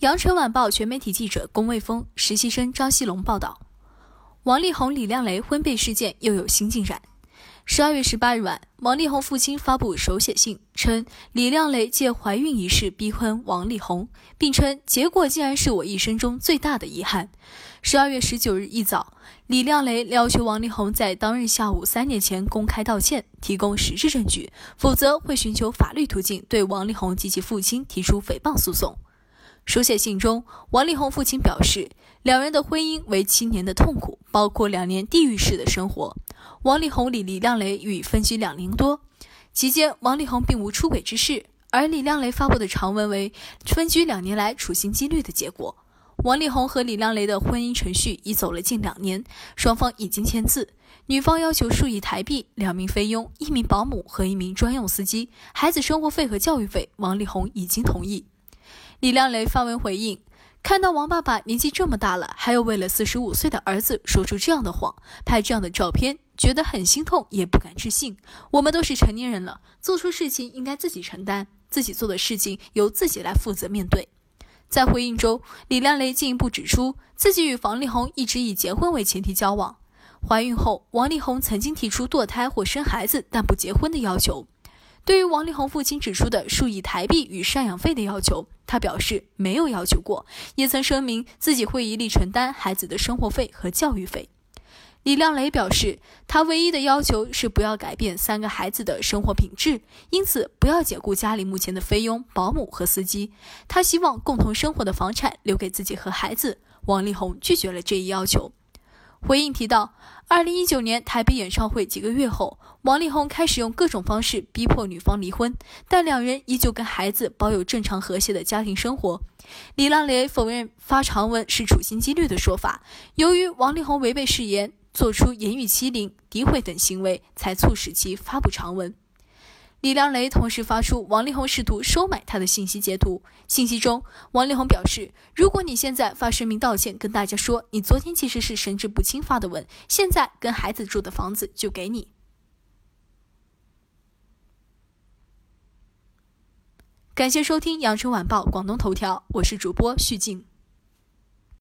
羊城晚报全媒体记者龚卫峰、实习生张西龙报道：王力宏、李亮雷婚变事件又有新进展。十二月十八日晚，王力宏父亲发布手写信，称李亮雷借怀孕一事逼婚王力宏，并称结果竟然是我一生中最大的遗憾。十二月十九日一早，李亮雷要求王力宏在当日下午三点前公开道歉，提供实质证据，否则会寻求法律途径对王力宏及其父亲提出诽谤诉讼。书写信中，王力宏父亲表示，两人的婚姻为七年的痛苦，包括两年地狱式的生活。王力宏、李李亮雷与分居两年多，期间王力宏并无出轨之事，而李亮雷发布的长文为分居两年来处心积虑的结果。王力宏和李亮雷的婚姻程序已走了近两年，双方已经签字，女方要求数亿台币、两名菲佣、一名保姆和一名专用司机，孩子生活费和教育费，王力宏已经同意。李亮雷发文回应：“看到王爸爸年纪这么大了，还要为了四十五岁的儿子说出这样的谎，拍这样的照片，觉得很心痛，也不敢置信。我们都是成年人了，做出事情应该自己承担，自己做的事情由自己来负责面对。”在回应中，李亮雷进一步指出，自己与王力宏一直以结婚为前提交往。怀孕后，王力宏曾经提出堕胎或生孩子但不结婚的要求。对于王力宏父亲指出的数亿台币与赡养费的要求，他表示没有要求过，也曾声明自己会一力承担孩子的生活费和教育费。李亮雷表示，他唯一的要求是不要改变三个孩子的生活品质，因此不要解雇家里目前的菲佣、保姆和司机。他希望共同生活的房产留给自己和孩子。王力宏拒绝了这一要求。回应提到，二零一九年台北演唱会几个月后，王力宏开始用各种方式逼迫女方离婚，但两人依旧跟孩子保有正常和谐的家庭生活。李浪雷否认发长文是处心积虑的说法，由于王力宏违背誓言，做出言语欺凌、诋毁等行为，才促使其发布长文。李亮雷同时发出王力宏试图收买他的信息截图。信息中，王力宏表示：“如果你现在发声明道歉，跟大家说你昨天其实是神志不清发的文，现在跟孩子住的房子就给你。”感谢收听羊城晚报广东头条，我是主播徐静。